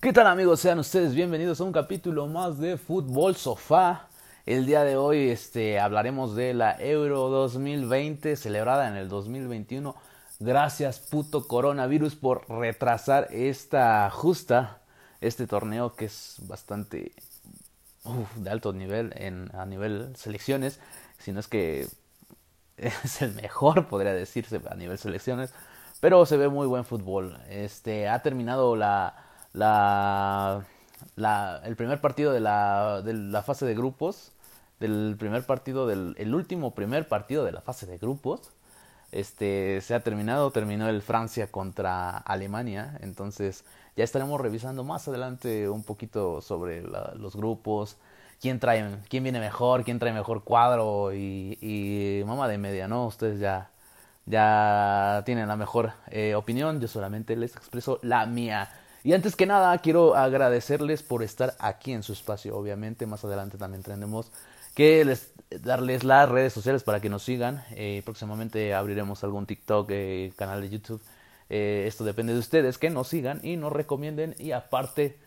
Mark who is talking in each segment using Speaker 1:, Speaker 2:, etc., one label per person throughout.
Speaker 1: ¿Qué tal amigos? Sean ustedes bienvenidos a un capítulo más de Fútbol Sofá. El día de hoy este, hablaremos de la Euro 2020 celebrada en el 2021. Gracias puto coronavirus por retrasar esta justa, este torneo que es bastante de alto nivel en, a nivel selecciones, si no es que es el mejor, podría decirse, a nivel selecciones, pero se ve muy buen fútbol. Este, ha terminado la la, la, el primer partido de la, de la fase de grupos, del primer partido, del el último primer partido de la fase de grupos, este, se ha terminado, terminó el Francia contra Alemania, entonces ya estaremos revisando más adelante un poquito sobre los grupos, quién trae, quién viene mejor, quién trae mejor cuadro y, y mamá de media, ¿no? Ustedes ya, ya tienen la mejor eh, opinión, yo solamente les expreso la mía. Y antes que nada, quiero agradecerles por estar aquí en su espacio. Obviamente, más adelante también tendremos que les, darles las redes sociales para que nos sigan. Eh, próximamente abriremos algún TikTok, eh, canal de YouTube. Eh, esto depende de ustedes, que nos sigan y nos recomienden. Y aparte,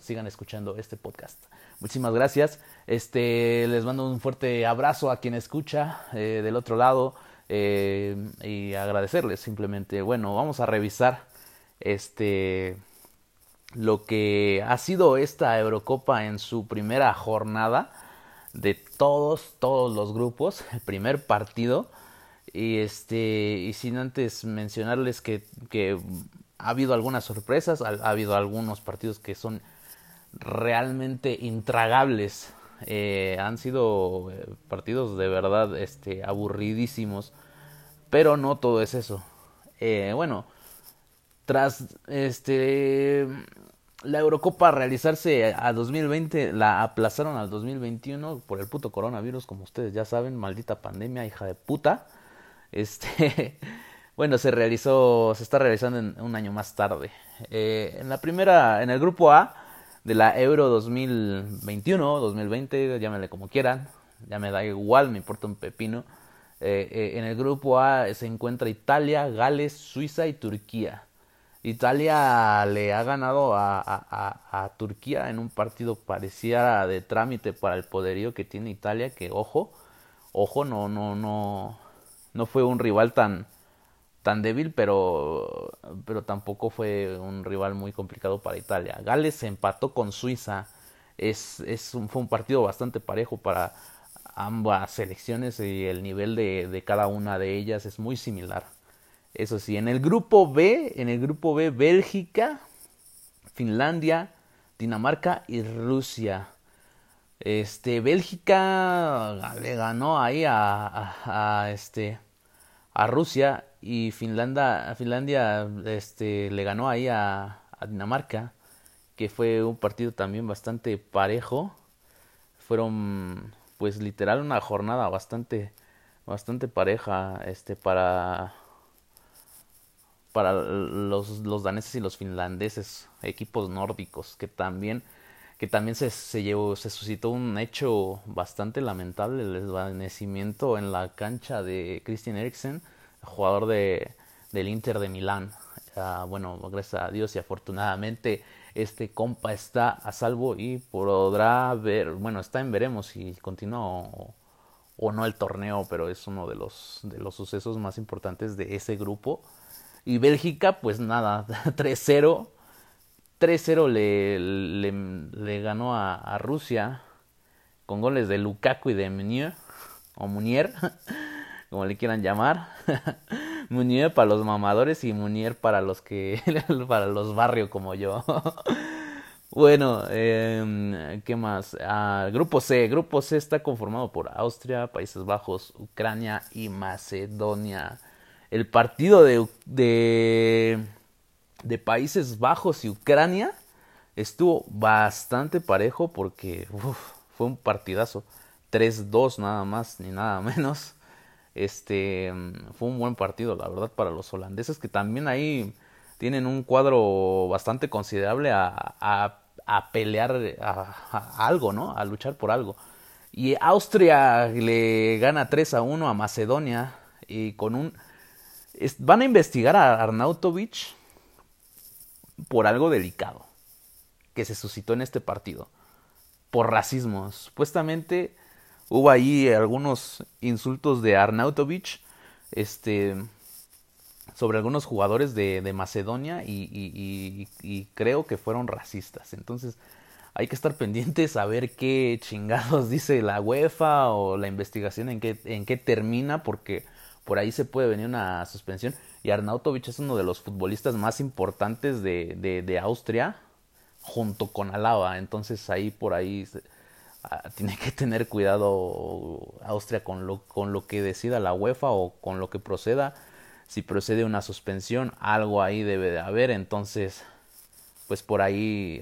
Speaker 1: sigan escuchando este podcast. Muchísimas gracias. Este, les mando un fuerte abrazo a quien escucha del otro lado. y agradecerles simplemente. Bueno, vamos a revisar este lo que ha sido esta Eurocopa en su primera jornada de todos, todos los grupos, el primer partido. Y este, y sin antes mencionarles que, que ha habido algunas sorpresas, ha, habido algunos partidos que son realmente intragables. Eh, han sido eh, partidos de verdad este, aburridísimos, pero no todo es eso. Eh, bueno, tras este la Eurocopa realizarse a 2020 la aplazaron al 2021 por el puto coronavirus, como ustedes ya saben, maldita pandemia, hija de puta. Este, bueno, se realizó, se está realizando en, un año más tarde. Eh, en la primera, en el grupo A de la Euro 2021, 2020, llámenle como quieran, ya me da igual, me importa un pepino. Eh, eh, en el grupo A se encuentra Italia, Gales, Suiza y Turquía. Italia le ha ganado a, Turquía en un partido parecía de trámite para el poderío que tiene Italia, que ojo, ojo, no, no, no, no fue un rival tan, tan débil, pero, pero tampoco fue un rival muy complicado para Italia. Gales se empató con Suiza, es, es un, fue un partido bastante parejo para ambas selecciones y el nivel de, de cada una de ellas es muy similar. Eso sí, en el grupo B, en el grupo B, Bélgica, Finlandia, Dinamarca y Rusia. Este, Bélgica le ganó ahí a, a, este, a Rusia y Finlandia, Finlandia este, le ganó ahí a, a Dinamarca, que fue un partido también bastante parejo. Fueron, pues literal, una jornada bastante, bastante pareja, este, para para los, los daneses y los finlandeses, equipos nórdicos, que también, que también se, se, llevó, se suscitó un hecho bastante lamentable, el desvanecimiento en la cancha de Christian Eriksen, jugador de, del Inter de Milán. Uh, bueno, gracias a Dios y afortunadamente este compa está a salvo y podrá ver, bueno, está en veremos si continúa o, o no el torneo, pero es uno de los, de los sucesos más importantes de ese grupo y Bélgica, pues nada, 3-0. 3-0 le, le, ganó a, Rusia con goles de Lukaku y de Munier, o Munier, como le quieran llamar. Munier para los mamadores y Munier para los que para los barrios como yo. bueno, eh, ¿qué más? Ah, grupo C. Grupo C está conformado por Austria, Países Bajos, Ucrania y Macedonia el partido de, de, Países Bajos y Ucrania estuvo bastante parejo porque fue un partidazo. 3-2 nada más ni nada menos. Este fue un buen partido, la verdad, para los holandeses que también ahí tienen un cuadro bastante considerable a, a, a pelear a, algo, ¿no? A luchar por algo. Y Austria le gana 3 a 1 a Macedonia y con un van a investigar a Arnautovic por algo delicado. que se suscitó en este partido por racismo. Supuestamente hubo ahí algunos insultos de Arnautovic este, sobre algunos jugadores de, de Macedonia y, y, creo que fueron racistas. Entonces hay que estar pendientes a ver qué chingados dice la UEFA o la investigación en qué, en qué termina porque por ahí se puede venir una suspensión. Y Arnautovic es uno de los futbolistas más importantes de, de, de Austria junto con Alaba. Entonces ahí por ahí ah, tiene que tener cuidado Austria con lo, con lo que decida la UEFA o con lo que proceda. Si procede una suspensión, algo ahí debe de haber. Entonces, pues por ahí,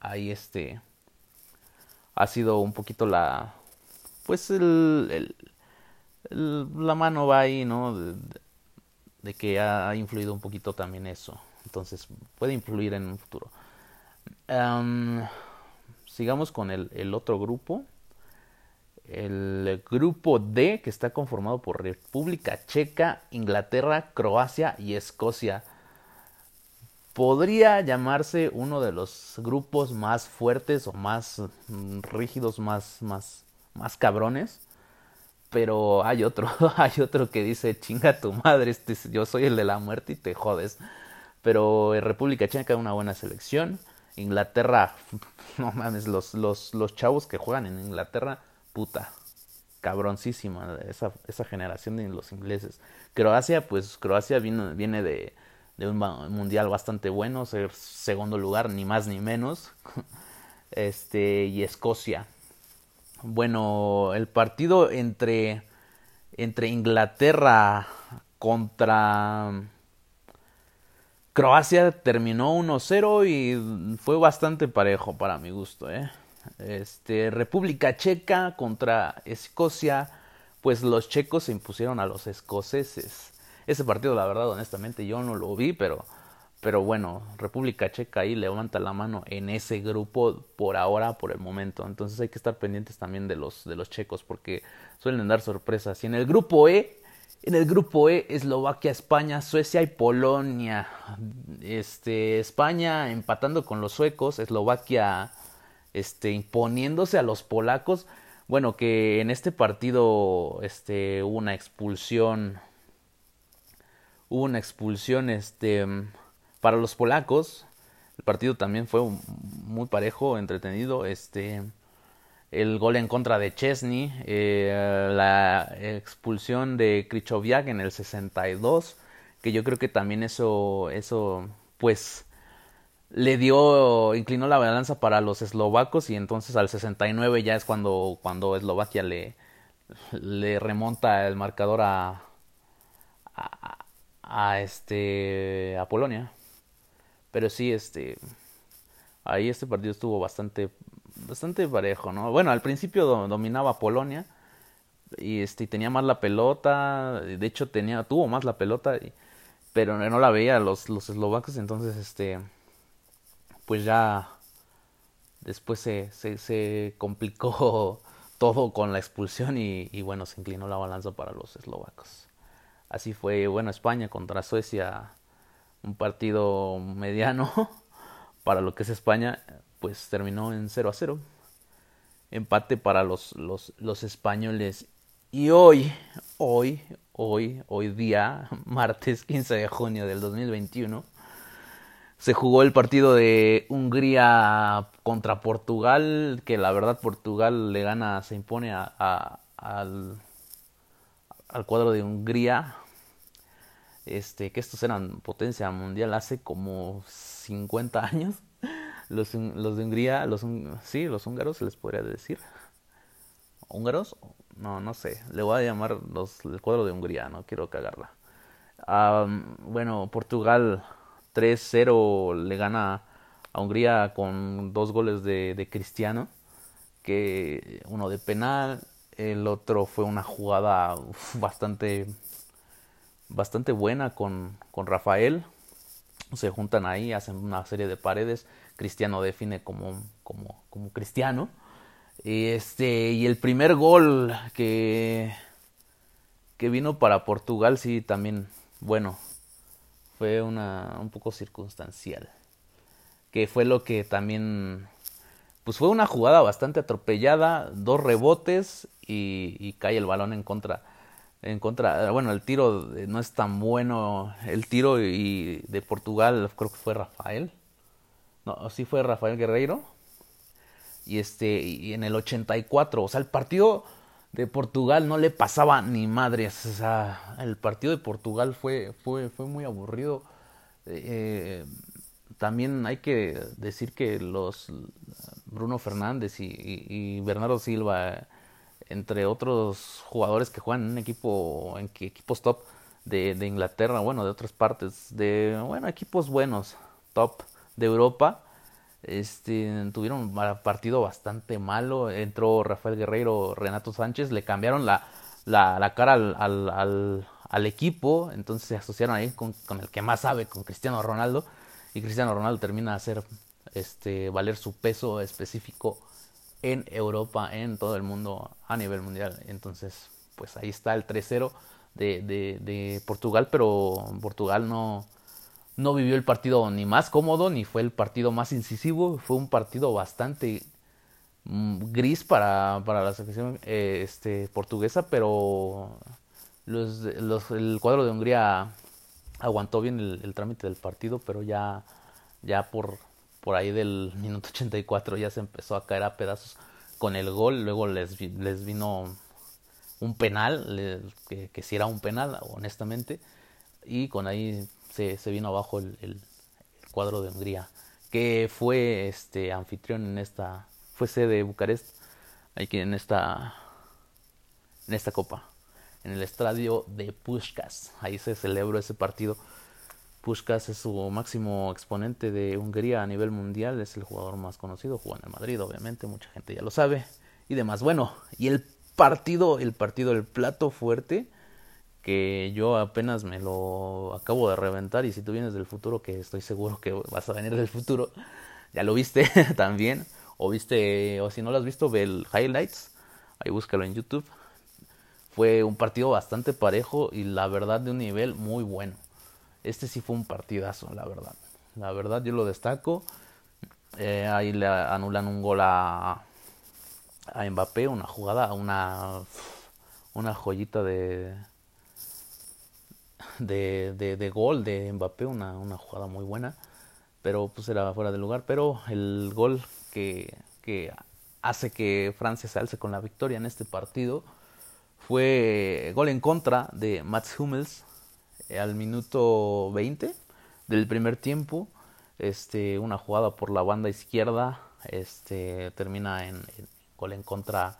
Speaker 1: ahí este, ha sido un poquito la, pues el, la mano va ahí, ¿no? De, que ha, influido un poquito también eso. Entonces puede influir en un futuro. sigamos con el, el, otro grupo. El grupo D, que está conformado por República Checa, Inglaterra, Croacia y Escocia. Podría llamarse uno de los grupos más fuertes o más mm, rígidos, más, más, más cabrones pero hay otro, hay otro que dice, chinga tu madre, este, yo soy el de la muerte y te jodes. Pero República Checa una buena selección. Inglaterra, no mames, los, los, los chavos que juegan en Inglaterra, puta, cabroncísima esa, esa generación de los ingleses. Croacia, pues Croacia viene, viene de, de un mundial bastante bueno, ser segundo lugar, ni más ni menos. Este, y Escocia, bueno, el partido entre, entre Inglaterra contra Croacia terminó 1-0 y fue bastante parejo para mi gusto. ¿eh? Este, República Checa contra Escocia, pues los checos se impusieron a los escoceses. Ese partido, la verdad, honestamente, yo no lo vi, pero pero bueno, República Checa ahí levanta la mano en ese grupo por ahora, por el momento. Entonces hay que estar pendientes también de los, de los checos porque suelen dar sorpresas. Y en el grupo E, en el grupo E, Eslovaquia, España, Suecia y Polonia. Este, España empatando con los suecos, Eslovaquia este, imponiéndose a los polacos. Bueno, que en este partido este, hubo una expulsión. Hubo una expulsión, este para los polacos, el partido también fue muy parejo, entretenido. Este, el gol en contra de Chesney, eh, la expulsión de Krychowiak en el 62, que yo creo que también eso, eso, pues, le dio, inclinó la balanza para los eslovacos y entonces al 69 ya es cuando, cuando Eslovaquia le, le remonta el marcador a, a, a este, a Polonia. Pero sí, este. Ahí este partido estuvo bastante. Bastante parejo, ¿no? Bueno, al principio dominaba Polonia. Y este tenía más la pelota. De hecho, tenía, tuvo más la pelota. pero no la veía los, los eslovacos. Entonces, este. Pues ya. Después se, se, se complicó todo con la expulsión y, y, bueno, se inclinó la balanza para los eslovacos. Así fue, bueno, España contra Suecia un partido mediano para lo que es España, pues terminó en 0 a 0. Empate para los, los, los españoles. Y hoy, hoy, hoy, hoy día, martes 15 de junio del 2021, se jugó el partido de Hungría contra Portugal, que la verdad Portugal le gana, se impone a, al, al cuadro de Hungría este, que estos eran potencia mundial hace como 50 años. Los, los de Hungría, los, sí, los húngaros se les podría decir. ¿Húngaros? No, no sé. Le voy a llamar los, el cuadro de Hungría, no quiero cagarla. bueno, Portugal 3-0 le gana a Hungría con dos goles de, Cristiano. Que uno de penal, el otro fue una jugada bastante bastante buena con, con Rafael. Se juntan ahí, hacen una serie de paredes. Cristiano define como, como, como cristiano. Y, este, y el primer gol que, que vino para Portugal, sí, también, bueno, fue una, un poco circunstancial. que fue lo que también, pues fue una jugada bastante atropellada, dos rebotes y, cae el balón en contra. En contra, bueno, el tiro no es tan bueno. El tiro y de Portugal creo que fue Rafael. No, sí fue Rafael Guerreiro. Y este, y en el 84, o sea, el partido de Portugal no le pasaba ni madres. O sea, el partido de Portugal fue, fue, fue muy aburrido. Eh, también hay que decir que los Bruno Fernández y, Bernardo Silva, entre otros jugadores que juegan en equipo, en equipos top de, de Inglaterra, bueno, de otras partes, de bueno, equipos buenos, top de Europa, este, tuvieron un partido bastante malo. Entró Rafael Guerreiro, Renato Sánchez, le cambiaron la, la, la cara al, al, al, equipo. Entonces se asociaron ahí con, con, el que más sabe, con Cristiano Ronaldo. Y Cristiano Ronaldo termina a hacer este, valer su peso específico en Europa, en todo el mundo, a nivel mundial. Entonces, pues ahí está el 3-0 de, de, de Portugal, pero Portugal no no vivió el partido ni más cómodo, ni fue el partido más incisivo, fue un partido bastante mm, gris para, para la selección eh, este, portuguesa, pero los, los, el cuadro de Hungría aguantó bien el, trámite del partido, pero ya, ya por, por ahí del minuto 84 ya se empezó a caer a pedazos con el gol, luego les, les vino un penal, que, que sí era un penal, honestamente, y con ahí se, vino abajo el, cuadro de Hungría, que fue este anfitrión en esta, fue sede de Bucarest, aquí en esta, en esta copa, en el estadio de Pushkas, ahí se celebró ese partido. Pushkas es su máximo exponente de Hungría a nivel mundial, es el jugador más conocido, juega en el Madrid, obviamente, mucha gente ya lo sabe, y demás. Bueno, y el partido, el partido, el plato fuerte, que yo apenas me lo acabo de reventar y si tú vienes del futuro, que estoy seguro que vas a venir del futuro, ya lo viste también, o viste, o si no lo has visto, ve el highlights, ahí búscalo en YouTube. Fue un partido bastante parejo y la verdad de un nivel muy bueno. Este sí fue un partidazo, la verdad. La verdad yo lo destaco. Eh, ahí le anulan un gol a, a Mbappé, una jugada, una, una joyita de, de, de, gol de Mbappé, una, una, jugada muy buena, pero pues era fuera de lugar. Pero el gol que, que hace que Francia se alce con la victoria en este partido fue gol en contra de Mats Hummels al minuto 20 del primer tiempo. Este, una jugada por la banda izquierda este, termina en, gol en contra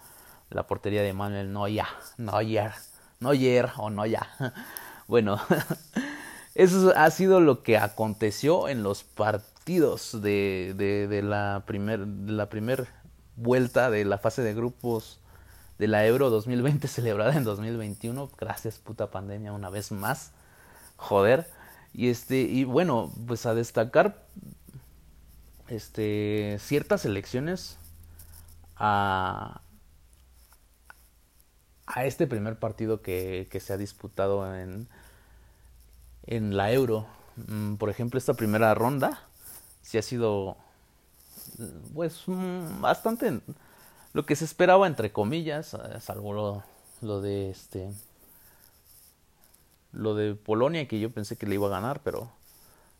Speaker 1: de la portería de Manuel Neuer, Neuer, Neuer o Neuer. Bueno, eso ha sido lo que aconteció en los partidos de, de, la primera la primer vuelta de la fase de grupos de la Euro 2020 celebrada en 2021. Gracias puta pandemia una vez más. Joder. Y este y bueno, pues a destacar este ciertas elecciones a a este primer partido que, que se ha disputado en, en la Euro. Mm, por ejemplo, esta primera ronda sí ha sido pues mm, bastante lo que se esperaba entre comillas, eh, salvo lo, lo de este lo de Polonia que yo pensé que le iba a ganar, pero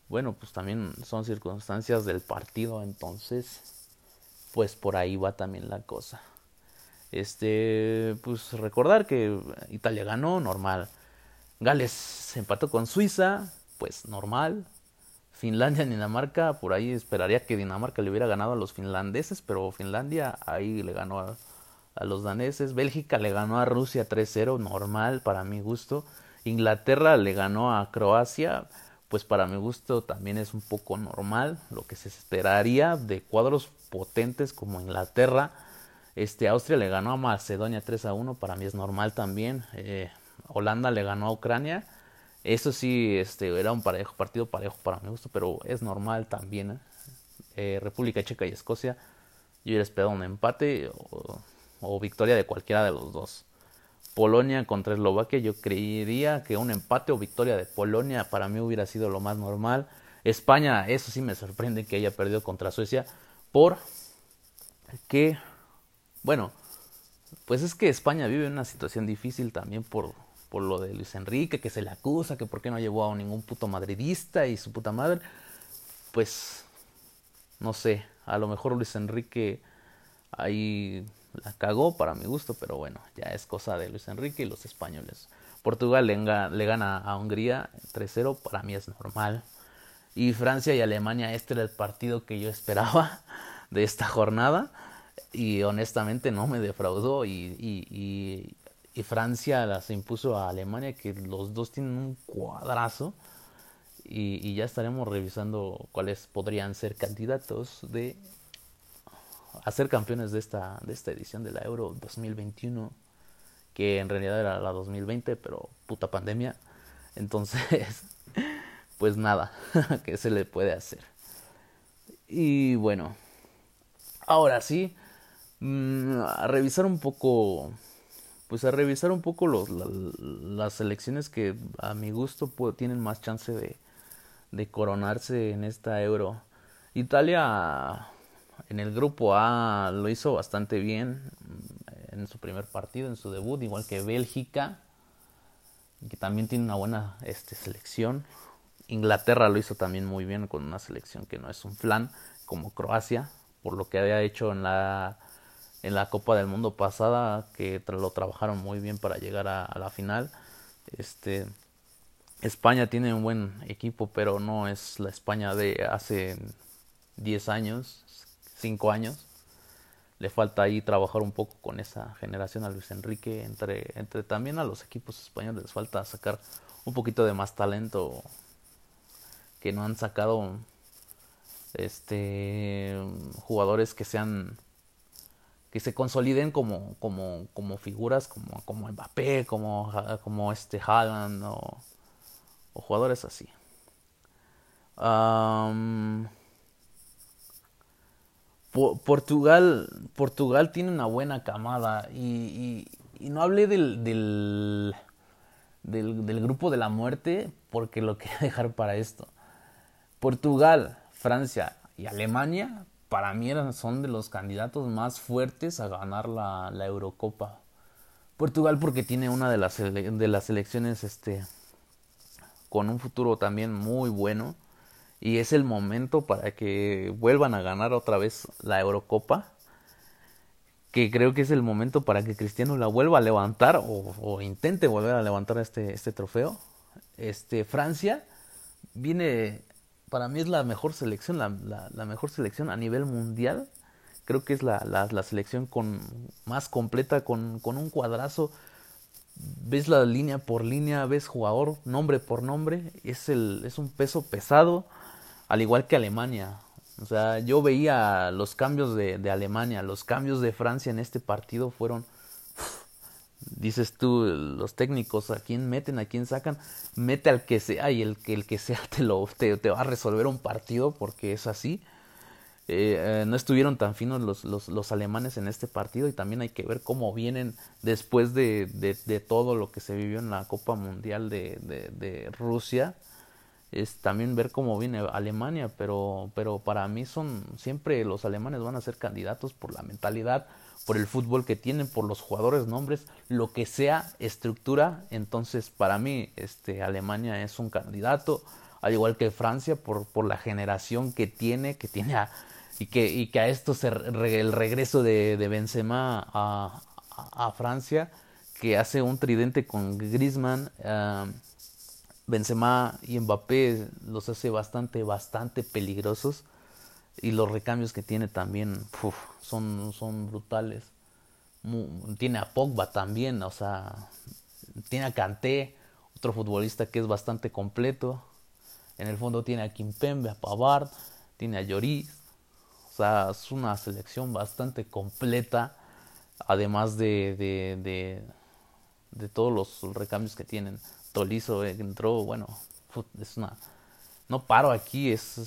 Speaker 1: bueno, pues también son circunstancias del partido, entonces pues por ahí va también la cosa. Este, pues recordar que Italia ganó, normal. Gales empató con Suiza, pues normal. Finlandia, Dinamarca, por ahí esperaría que Dinamarca le hubiera ganado a los finlandeses, pero Finlandia ahí le ganó a, a los daneses. Bélgica le ganó a Rusia 3-0, normal para mi gusto. Inglaterra le ganó a Croacia, pues para mi gusto también es un poco normal, lo que se esperaría de cuadros potentes como Inglaterra este, Austria le ganó a Macedonia 3 a 1, para mí es normal también. Eh, Holanda le ganó a Ucrania. Eso sí, este, era un parejo, partido parejo para mi gusto, pero es normal también. Eh, República Checa y Escocia, yo hubiera esperado un empate o, victoria de cualquiera de los dos. Polonia contra Eslovaquia, yo creería que un empate o victoria de Polonia para mí hubiera sido lo más normal. España, eso sí me sorprende que haya perdido contra Suecia por que, bueno, pues es que España vive una situación difícil también por, por lo de Luis Enrique, que se le acusa, que por qué no llevó a ningún puto madridista y su puta madre. Pues, no sé, a lo mejor Luis Enrique ahí la cagó para mi gusto, pero bueno, ya es cosa de Luis Enrique y los españoles. Portugal le, le gana a Hungría 3-0, para mí es normal. Y Francia y Alemania, este era el partido que yo esperaba de esta jornada. Y honestamente no me defraudó. Y, y, y, Francia las impuso a Alemania, que los dos tienen un cuadrazo. Y, y ya estaremos revisando cuáles podrían ser candidatos de a ser campeones de esta, de esta edición de la Euro 2021, que en realidad era la 2020, pero puta pandemia. Entonces, pues nada, que se le puede hacer. Y bueno, ahora sí, mm, a revisar un poco, pues a revisar un poco los, las selecciones que a mi gusto tienen más chance de, de coronarse en esta euro. Italia en el grupo A lo hizo bastante bien en su primer partido, en su debut, igual que Bélgica, que también tiene una buena este, selección. Inglaterra lo hizo también muy bien con una selección que no es un flan, como Croacia, por lo que había hecho en la, en la Copa del Mundo pasada, que lo trabajaron muy bien para llegar a, a la final. Este, España tiene un buen equipo, pero no es la España de hace 10 años, cinco años. Le falta ahí trabajar un poco con esa generación a Luis Enrique. Entre, entre también a los equipos españoles les falta sacar un poquito de más talento que no han sacado este jugadores que sean que se consoliden como como como figuras como como Mbappé como como este Haaland o, o jugadores así Portugal, Portugal tiene una buena camada y, no hablé del, del, del, grupo de la muerte porque lo quería dejar para esto. Portugal, Francia y Alemania para mí son de los candidatos más fuertes a ganar la, la Eurocopa. Portugal porque tiene una de las, de las selecciones este, con un futuro también muy bueno y es el momento para que vuelvan a ganar otra vez la Eurocopa que creo que es el momento para que Cristiano la vuelva a levantar o, intente volver a levantar este, este trofeo. Este, Francia viene, para mí es la mejor selección, la, la, mejor selección a nivel mundial. Creo que es la, la selección con, más completa, con, con un cuadrazo. Ves la línea por línea, ves jugador nombre por nombre. Es, el, es un peso pesado al igual que Alemania. O sea, yo veía los cambios de, Alemania, los cambios de Francia en este partido fueron, dices tú, los técnicos, a quién meten, a quién sacan, mete al que sea y el que, el que sea te, lo, te, va a resolver un partido porque es así. Eh, eh, no estuvieron tan finos los, los, los, alemanes en este partido y también hay que ver cómo vienen después de, de, de todo lo que se vivió en la Copa Mundial de, de Rusia es también ver cómo viene Alemania, pero, pero para mí son siempre los alemanes van a ser candidatos por la mentalidad, por el fútbol que tienen, por los jugadores, nombres, lo que sea estructura, entonces para mí este Alemania es un candidato, al igual que Francia por, por la generación que tiene, que tiene y que y que a esto se el regreso de, de Benzema a, a, Francia que hace un tridente con Griezmann uh, Benzema y Mbappé los hace bastante, bastante peligrosos. Y los recambios que tiene también son, son brutales. tiene a Pogba también, o sea, tiene a Kanté, otro futbolista que es bastante completo. En el fondo tiene a Kimpembe, a Pavard, tiene a Lloris. O sea, es una selección bastante completa, además de, de, de, de todos los recambios que tienen. Tolizo entró, bueno, es una... No paro aquí, es,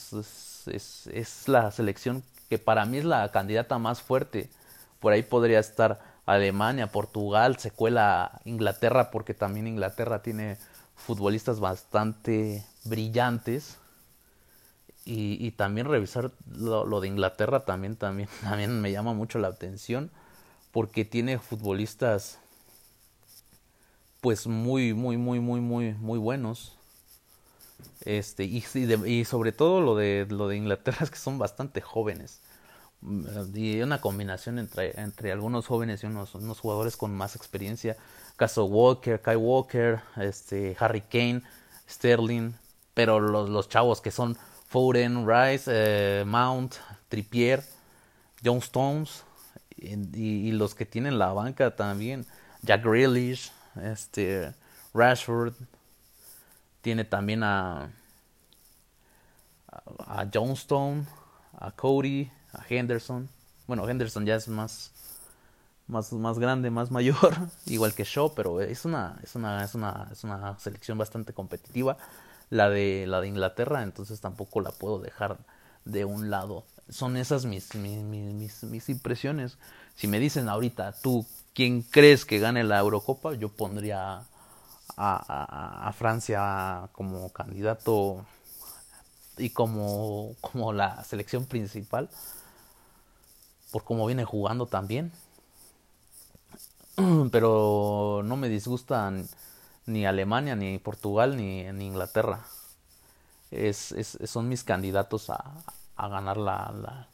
Speaker 1: es, es, la selección que para mí es la candidata más fuerte. Por ahí podría estar Alemania, Portugal, se cuela Inglaterra, porque también Inglaterra tiene futbolistas bastante brillantes. y, y también revisar lo, lo, de Inglaterra también, también, también me llama mucho la atención porque tiene futbolistas pues muy, muy, muy, muy, muy, muy buenos. Este, y, y, sobre todo lo de, lo de Inglaterra es que son bastante jóvenes. Mm, y una combinación entre, entre algunos jóvenes y unos, unos jugadores con más experiencia. Caso Walker, Kai Walker, este, Harry Kane, Sterling. Pero los, los chavos que son Foden, Rice, eh, Mount, Trippier, John Stones. Y, y, los que tienen la banca también. Jack Grealish, este, Rashford, tiene también a, a, Johnstone, a Cody, a Henderson. Bueno, Henderson ya es más, más, más grande, más mayor, igual que Shaw, pero es una, es una, es una, es una selección bastante competitiva, la de, la de Inglaterra, entonces tampoco la puedo dejar de un lado. Son esas mis, mis, mis, mis impresiones. Si me dicen ahorita, tú, ¿quién crees que gane la Eurocopa? Yo pondría a, a, Francia como candidato y como, como la selección principal por cómo viene jugando también pero no me disgustan ni Alemania ni Portugal ni, ni Inglaterra es, es, son mis candidatos a, a ganar la, la,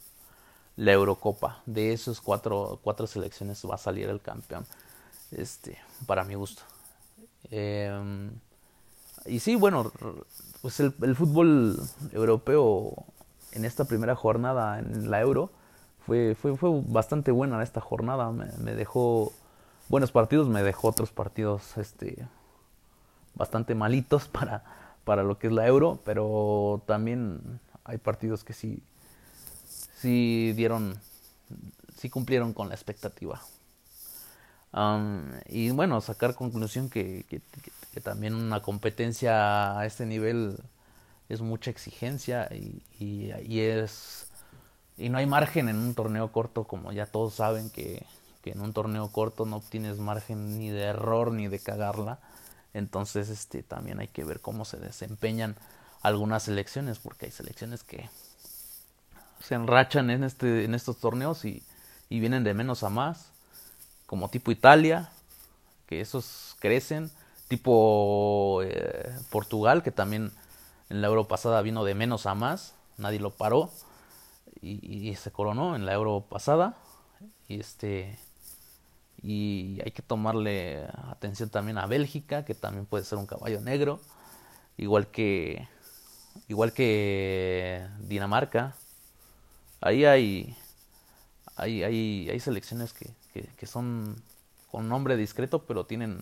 Speaker 1: la Eurocopa. De esos cuatro, cuatro selecciones va a salir el campeón. Este, para mi gusto. Eh, y sí, bueno, pues el, el, fútbol europeo en esta primera jornada en la Euro fue, fue, fue bastante buena esta jornada. Me, me, dejó buenos partidos, me dejó otros partidos este, bastante malitos para, para lo que es la Euro, pero también hay partidos que sí sí dieron, sí cumplieron con la expectativa. Y bueno, sacar conclusión que, también una competencia a este nivel es mucha exigencia y, y, y, es y no hay margen en un torneo corto como ya todos saben que, que en un torneo corto no obtienes margen ni de error ni de cagarla entonces este también hay que ver cómo se desempeñan algunas selecciones porque hay selecciones que se enrachan en, este, en estos torneos y, y vienen de menos a más, como tipo Italia, que esos crecen, tipo eh, Portugal, que también en la Euro pasada vino de menos a más, nadie lo paró y, y, se coronó en la Euro pasada. Y este y hay que tomarle atención también a Bélgica, que también puede ser un caballo negro, igual que igual que Dinamarca, ahí hay, hay, hay, hay selecciones que, que, son con nombre discreto, pero tienen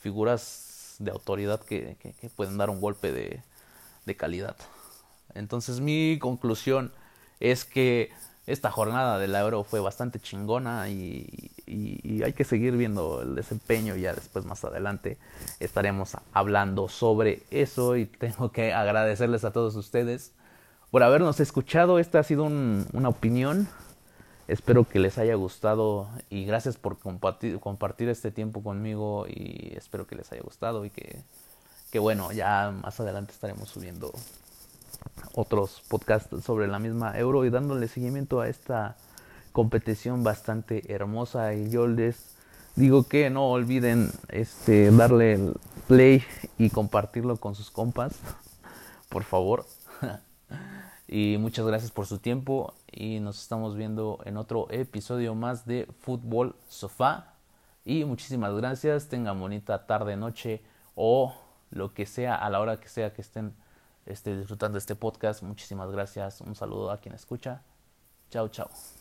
Speaker 1: figuras de autoridad que, que pueden dar un golpe de, de calidad. Entonces mi conclusión es que esta jornada del Euro fue bastante chingona y, y, y, hay que seguir viendo el desempeño ya después más adelante estaremos hablando sobre eso y tengo que agradecerles a todos ustedes por habernos escuchado. Esta ha sido un, una opinión. Espero que les haya gustado y gracias por compartir, este tiempo conmigo y espero que les haya gustado y que, que bueno, ya más adelante estaremos subiendo otros podcasts sobre la misma euro y dándole seguimiento a esta competición bastante hermosa y yo les digo que no olviden este darle play y compartirlo con sus compas por favor Y muchas gracias por su tiempo y nos estamos viendo en otro episodio más de Fútbol Sofá. Y muchísimas gracias, tengan bonita tarde, noche o lo que sea, a la hora que sea que estén este, disfrutando este podcast. Muchísimas gracias, un saludo a quien escucha. Chao, chao.